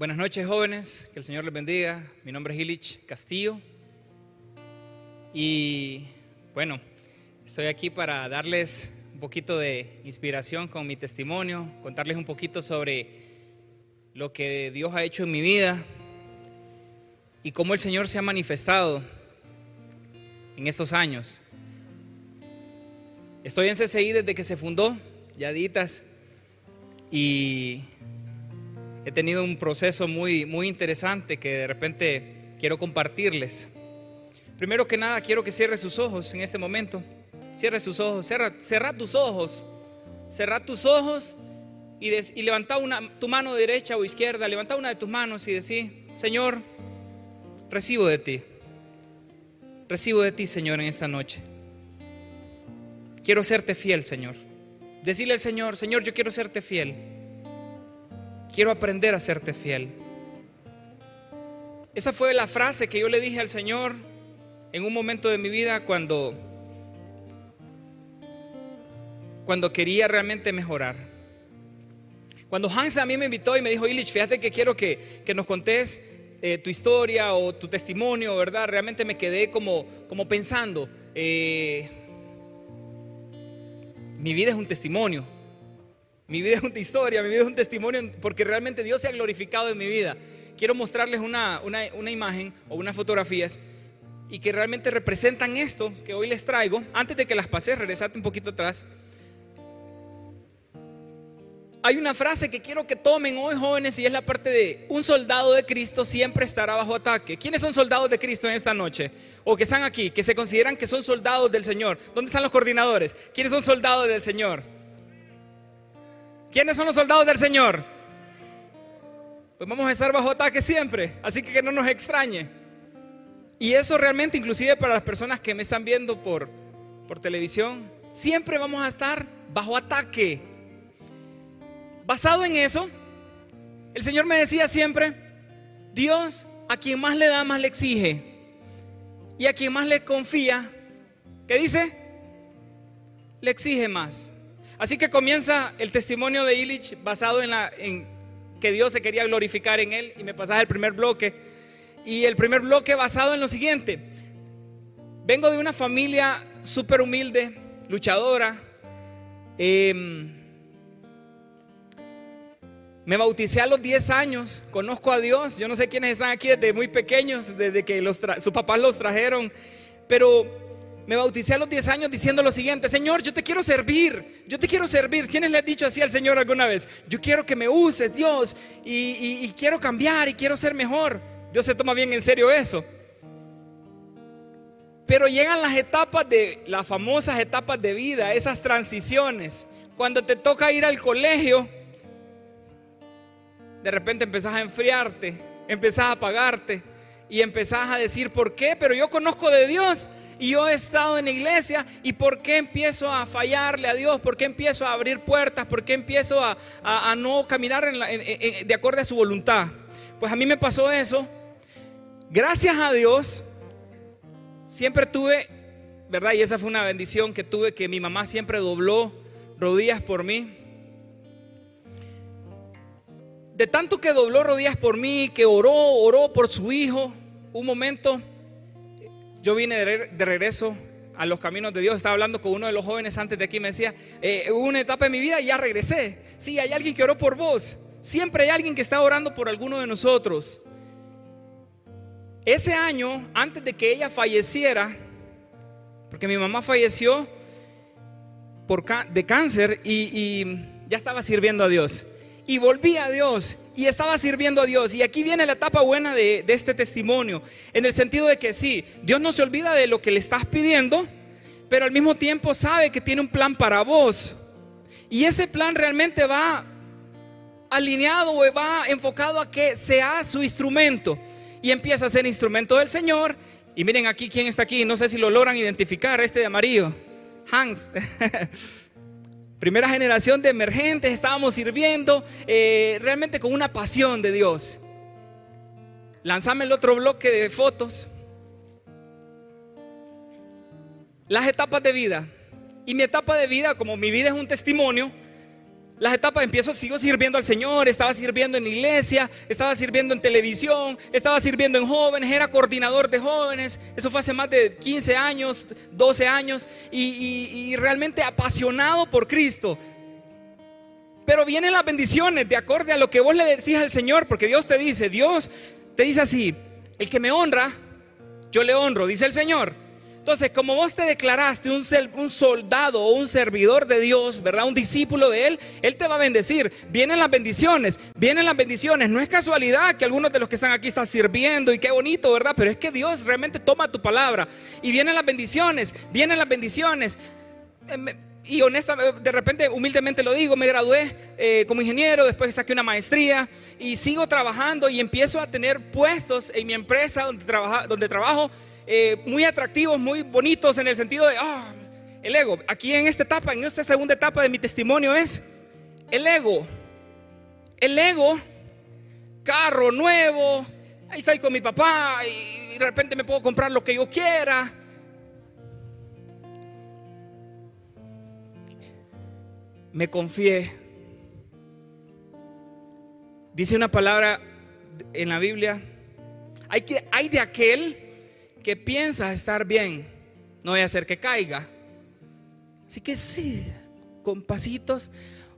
Buenas noches jóvenes, que el Señor les bendiga. Mi nombre es Illich Castillo y bueno, estoy aquí para darles un poquito de inspiración con mi testimonio, contarles un poquito sobre lo que Dios ha hecho en mi vida y cómo el Señor se ha manifestado en estos años. Estoy en CCI desde que se fundó, Yaditas, y he tenido un proceso muy, muy interesante que de repente quiero compartirles. Primero que nada, quiero que cierre sus ojos en este momento. Cierre sus ojos, cerra, tus ojos. Cerra tus ojos y, y levanta una, tu mano derecha o izquierda. Levanta una de tus manos y decir, Señor, recibo de ti. Recibo de ti, Señor, en esta noche. Quiero serte fiel, Señor. Decirle al Señor, Señor, yo quiero serte fiel. Quiero aprender a serte fiel. Esa fue la frase que yo le dije al Señor en un momento de mi vida cuando cuando quería realmente mejorar. Cuando Hans a mí me invitó y me dijo, Illich, fíjate que quiero que, nos contés eh, tu historia o tu testimonio, ¿verdad? Realmente me quedé como, como pensando, eh, mi vida es un testimonio. Mi vida es una historia, mi vida es un testimonio porque realmente Dios se ha glorificado en mi vida. Quiero mostrarles una, una, imagen o unas fotografías y que realmente representan esto que hoy les traigo. Antes de que las pase, regresate un poquito atrás. Hay una frase que quiero que tomen hoy jóvenes y es la parte de un soldado de Cristo siempre estará bajo ataque. ¿Quiénes son soldados de Cristo en esta noche? O que están aquí, que se consideran que son soldados del Señor. ¿Dónde están los coordinadores? ¿Quiénes son soldados del Señor? ¿Quiénes son los soldados del Señor? Pues vamos a estar bajo ataque siempre, así que que no nos extrañe. Y eso realmente, inclusive para las personas que me están viendo por, por televisión, siempre vamos a estar bajo ataque. Basado en eso, el Señor me decía siempre, Dios a quien más le da, más le exige. Y a quien más le confía, ¿qué dice? Le exige más. Así que comienza el testimonio de Illich basado en, la, que Dios se quería glorificar en él. Y me pasaba el primer bloque. Y el primer bloque basado en lo siguiente. Vengo de una familia súper humilde, luchadora. Eh, me bauticé a los 10 años, conozco a Dios, yo no sé quiénes están aquí desde muy pequeños, desde que sus papás los trajeron, pero me bauticé a los 10 años diciendo lo siguiente, Señor, yo te quiero servir, yo te quiero servir. ¿Quiénes le han dicho así al Señor alguna vez? Yo quiero que me uses, Dios, y, y quiero cambiar y quiero ser mejor. Dios se toma bien en serio eso. Pero llegan las etapas de, las famosas etapas de vida, esas transiciones. Cuando te toca ir al colegio, de repente empezás a enfriarte, empezás a apagarte y empezás a decir, ¿por qué? Pero yo conozco de Dios y yo he estado en la iglesia y ¿por qué empiezo a fallarle a Dios? ¿Por qué empiezo a abrir puertas? ¿Por qué empiezo a, no caminar de acuerdo a su voluntad? Pues a mí me pasó eso. Gracias a Dios, siempre tuve, ¿verdad? Y esa fue una bendición que tuve, que mi mamá siempre dobló rodillas por mí. De tanto que dobló rodillas por mí, que oró, oró por su hijo, un momento, yo vine de regreso a los caminos de Dios. Estaba hablando con uno de los jóvenes antes de aquí. Me decía, eh, hubo una etapa en mi vida y ya regresé. Sí, hay alguien que oró por vos. Siempre hay alguien que está orando por alguno de nosotros. Ese año, antes de que ella falleciera, porque mi mamá falleció por de cáncer y, y ya estaba sirviendo a Dios y volví a Dios y estaba sirviendo a Dios. Y aquí viene la etapa buena de, este testimonio, en el sentido de que sí, Dios no se olvida de lo que le estás pidiendo, pero al mismo tiempo sabe que tiene un plan para vos. Y ese plan realmente va alineado o va enfocado a que sea su instrumento. Y empieza a ser instrumento del Señor. Y miren aquí quién está aquí, no sé si lo logran identificar, este de amarillo, Hans. Primera generación de emergentes, estábamos sirviendo eh, realmente con una pasión de Dios. Lanzame el otro bloque de fotos. Las etapas de vida. Y mi etapa de vida, como mi vida es un testimonio, las etapas, empiezo, sigo sirviendo al Señor, estaba sirviendo en iglesia, estaba sirviendo en televisión, estaba sirviendo en jóvenes, era coordinador de jóvenes, eso fue hace más de 15 años, 12 años, y, realmente apasionado por Cristo. Pero vienen las bendiciones de acorde a lo que vos le decís al Señor, porque Dios te dice, Dios te dice así, el que me honra, yo le honro, dice el Señor. Entonces, como vos te declaraste un, un, soldado o un servidor de Dios, ¿verdad? Un discípulo de Él, Él te va a bendecir. Vienen las bendiciones, vienen las bendiciones. No es casualidad que algunos de los que están aquí están sirviendo y qué bonito, ¿verdad? Pero es que Dios realmente toma tu palabra y vienen las bendiciones, vienen las bendiciones. Eh, y honestamente, de repente, humildemente lo digo, me gradué eh, como ingeniero, después saqué una maestría y sigo trabajando y empiezo a tener puestos en mi empresa donde, trabaja, donde trabajo eh, muy atractivos, muy bonitos en el sentido de, ah, el ego. Aquí en esta etapa, en esta segunda etapa de mi testimonio es el ego. El ego, carro nuevo, ahí estoy con mi papá y de repente me puedo comprar lo que yo quiera. Me confié. Dice una palabra en la Biblia, hay, que, hay de aquel que piensa estar bien, no voy a hacer que caiga. Así que sí, con pasitos.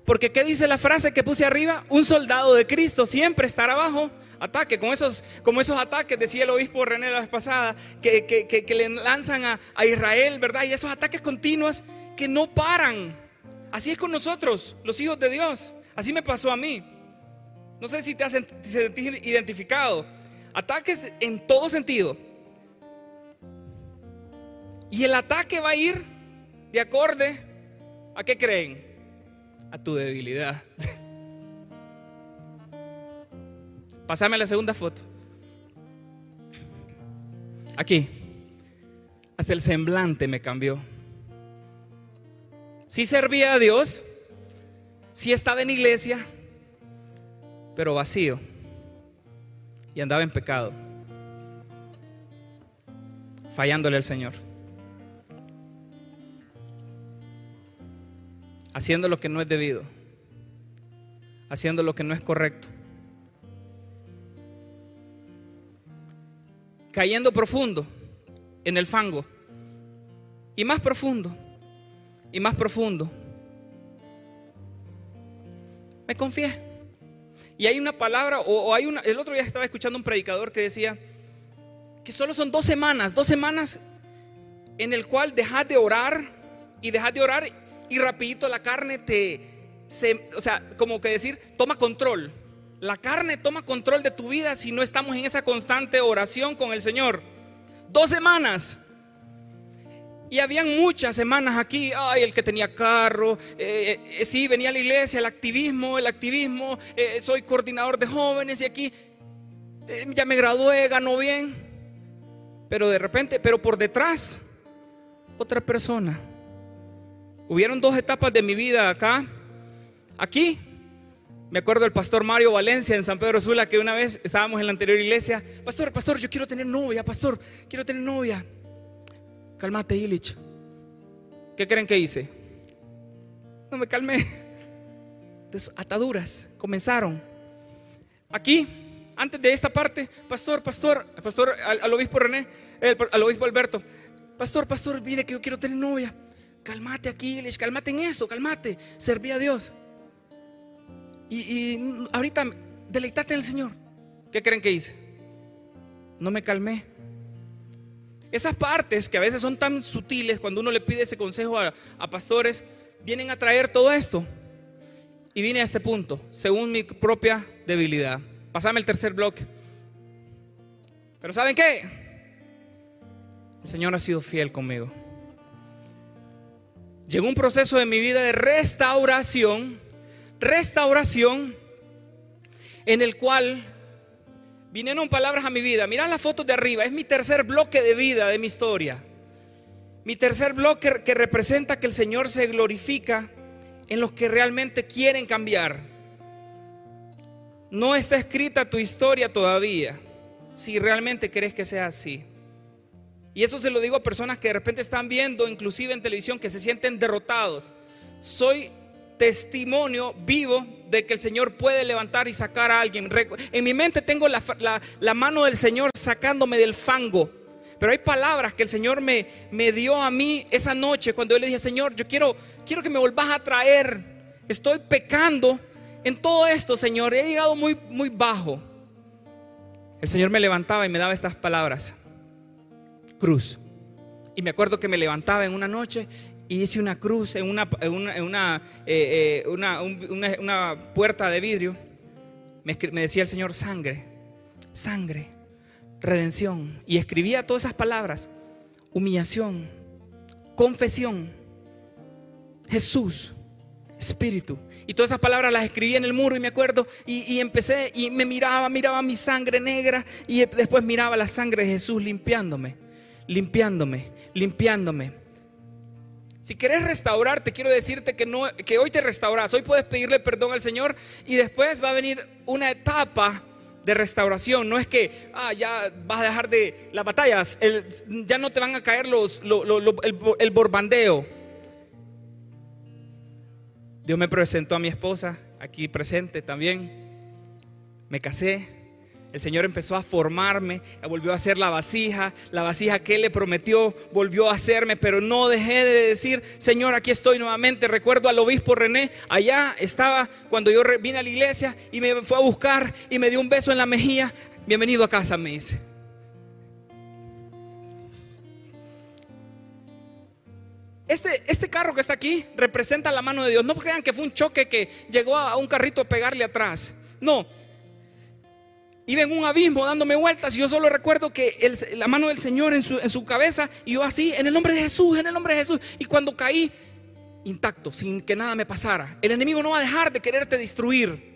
Porque ¿qué dice la frase que puse arriba? Un soldado de Cristo siempre estará abajo ataque, con esos, como esos ataques, decía el obispo René la vez pasada, que, que, le lanzan a, a, Israel, ¿verdad? Y esos ataques continuos que no paran. Así es con nosotros, los hijos de Dios. Así me pasó a mí. No sé si te has identificado. Ataques en todo sentido. Y el ataque va a ir de acorde a qué creen? A tu debilidad. Pásame la segunda foto. Aquí. Hasta el semblante me cambió. Sí servía a Dios, sí estaba en iglesia, pero vacío. Y andaba en pecado, fallándole al Señor. Haciendo lo que no es debido, haciendo lo que no es correcto, cayendo profundo en el fango y más profundo y más profundo. Me confié. Y hay una palabra, o, hay una, el otro día estaba escuchando un predicador que decía que solo son dos semanas, dos semanas en el cual dejas de orar y dejas de orar y rapidito la carne te, o sea, como que decir, toma control. La carne toma control de tu vida si no estamos en esa constante oración con el Señor. Dos semanas. Y habían muchas semanas aquí, ay, el que tenía carro, eh, eh, sí, venía a la iglesia, el activismo, el activismo, eh, soy coordinador de jóvenes y aquí ya me gradué, ganó bien. Pero de repente, pero por detrás, otra persona Hubieron dos etapas de mi vida acá. Aquí, me acuerdo del pastor Mario Valencia en San Pedro Sula que una vez estábamos en la anterior iglesia. Pastor, pastor, yo quiero tener novia, pastor, quiero tener novia. Calmate, Illich. ¿Qué creen que hice? No me calmé. ataduras comenzaron. Aquí, antes de esta parte, pastor, pastor, pastor, al, obispo René, al obispo Alberto, pastor, pastor, mire que yo quiero tener novia. Calmate Aquiles, calmate en esto, calmate. Serví a Dios. Y, ahorita deleitate en el Señor. ¿Qué creen que hice? No me calmé. Esas partes que a veces son tan sutiles cuando uno le pide ese consejo a, a pastores, vienen a traer todo esto. Y vine a este punto, según mi propia debilidad. Pasame el tercer bloque. Pero ¿saben qué? El Señor ha sido fiel conmigo. Llegó un proceso de mi vida de restauración, restauración, en el cual vinieron palabras a mi vida. Mirad las fotos de arriba, es mi tercer bloque de vida, de mi historia. Mi tercer bloque que representa que el Señor se glorifica en los que realmente quieren cambiar. No está escrita tu historia todavía, si realmente crees que sea así. Y eso se lo digo a personas que de repente están viendo, inclusive en televisión, que se sienten derrotados. Soy testimonio vivo de que el Señor puede levantar y sacar a alguien. En mi mente tengo la, mano del Señor sacándome del fango. Pero hay palabras que el Señor me, me dio a mí esa noche cuando yo le dije, Señor, yo quiero, quiero que me volvás a traer. Estoy pecando en todo esto, Señor. He llegado muy, muy bajo. El Señor me levantaba y me daba estas palabras. Cruz. Y me acuerdo que me levantaba en una noche y hice una cruz en una, una, eh, eh, una, puerta de vidrio. Me, decía el Señor, sangre, sangre, redención. Y escribía todas esas palabras. Humillación, confesión, Jesús, Espíritu. Y todas esas palabras las escribí en el muro y me acuerdo y, empecé y me miraba, miraba mi sangre negra y después miraba la sangre de Jesús limpiándome, limpiándome, limpiándome. Si quieres restaurarte, quiero decirte que, no, que hoy te restauras. Hoy puedes pedirle perdón al Señor y después va a venir una etapa de restauración. No es que ah, ya vas a dejar de las batallas, ya no te van a caer los, el, el borbandeo. Dios me presentó a mi esposa, aquí presente también. Me casé. El Señor empezó a formarme, volvió a hacer la vasija, la vasija que Él le prometió, volvió a hacerme, pero no dejé de decir, Señor, aquí estoy nuevamente. Recuerdo al obispo René, allá estaba cuando yo vine a la iglesia y me fue a buscar y me dio un beso en la mejilla. Bienvenido a casa, me dice. Este, este, carro que está aquí representa la mano de Dios. No crean que fue un choque que llegó a un carrito a pegarle atrás. No. Iba en un abismo dándome vueltas y yo solo recuerdo que la mano del Señor en su, en su cabeza y yo así, en el nombre de Jesús, en el nombre de Jesús. Y cuando caí intacto, sin que nada me pasara, el enemigo no va a dejar de quererte destruir.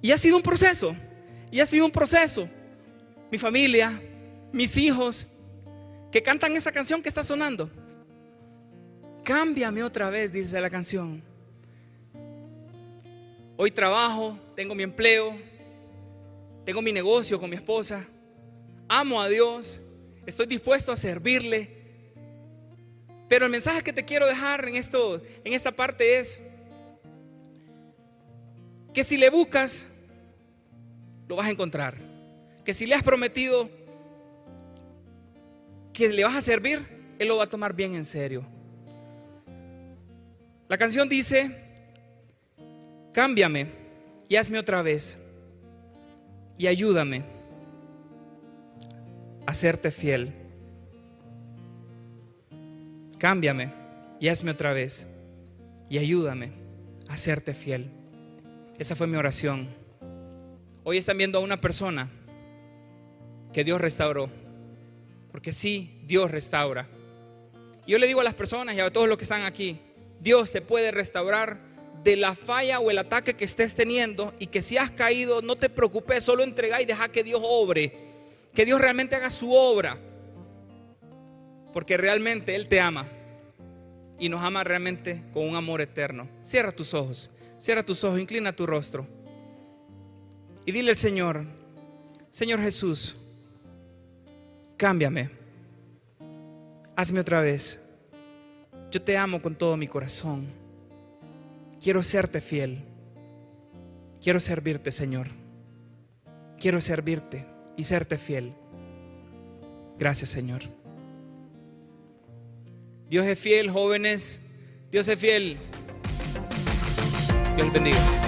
Y ha sido un proceso. Y ha sido un proceso. Mi familia, mis hijos, que cantan esa canción que está sonando. Cámbiame otra vez, dice la canción. Hoy trabajo, tengo mi empleo, tengo mi negocio con mi esposa, amo a Dios, estoy dispuesto a servirle. Pero el mensaje que te quiero dejar en, esto, en esta parte es que si le buscas, lo vas a encontrar. Que si le has prometido que le vas a servir, Él lo va a tomar bien en serio. La canción dice, cámbiame y hazme otra vez y ayúdame a serte fiel. Cámbiame y hazme otra vez y ayúdame a serte fiel. Esa fue mi oración. Hoy están viendo a una persona que Dios restauró. Porque sí, Dios restaura. yo le digo a las personas y a todos los que están aquí, Dios te puede restaurar de la falla o el ataque que estés teniendo y que si has caído, no te preocupes, solo entrega y deja que Dios obre, que Dios realmente haga su obra, porque realmente Él te ama y nos ama realmente con un amor eterno. Cierra tus ojos, cierra tus ojos, inclina tu rostro y dile al Señor, Señor Jesús, cámbiame, hazme otra vez yo te amo con todo mi corazón. Quiero serte fiel. Quiero servirte, Señor. Quiero servirte y serte fiel. Gracias, Señor. Dios es fiel, jóvenes. Dios es fiel. Dios bendiga.